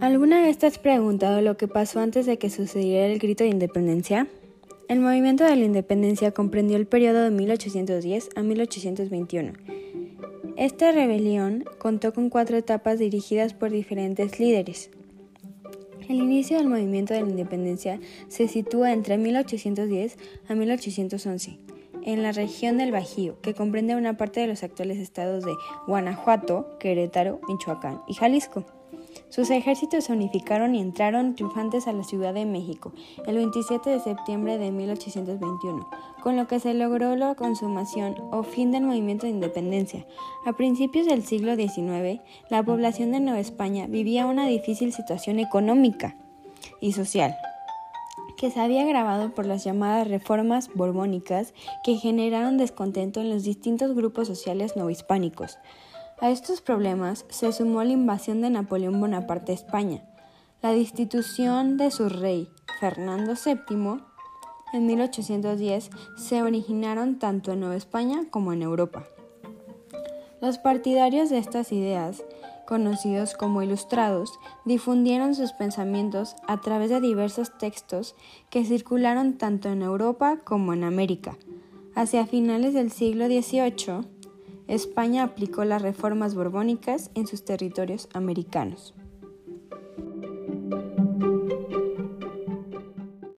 ¿Alguna vez te has preguntado lo que pasó antes de que sucediera el grito de independencia? El movimiento de la independencia comprendió el periodo de 1810 a 1821. Esta rebelión contó con cuatro etapas dirigidas por diferentes líderes. El inicio del movimiento de la independencia se sitúa entre 1810 a 1811 en la región del Bajío, que comprende una parte de los actuales estados de Guanajuato, Querétaro, Michoacán y Jalisco. Sus ejércitos se unificaron y entraron triunfantes a la Ciudad de México el 27 de septiembre de 1821, con lo que se logró la consumación o fin del movimiento de independencia. A principios del siglo XIX, la población de Nueva España vivía una difícil situación económica y social que se había agravado por las llamadas reformas borbónicas que generaron descontento en los distintos grupos sociales novohispánicos. A estos problemas se sumó la invasión de Napoleón Bonaparte a España, la destitución de su rey, Fernando VII, en 1810 se originaron tanto en Nueva España como en Europa. Los partidarios de estas ideas, conocidos como ilustrados, difundieron sus pensamientos a través de diversos textos que circularon tanto en Europa como en América. Hacia finales del siglo XVIII, España aplicó las reformas borbónicas en sus territorios americanos.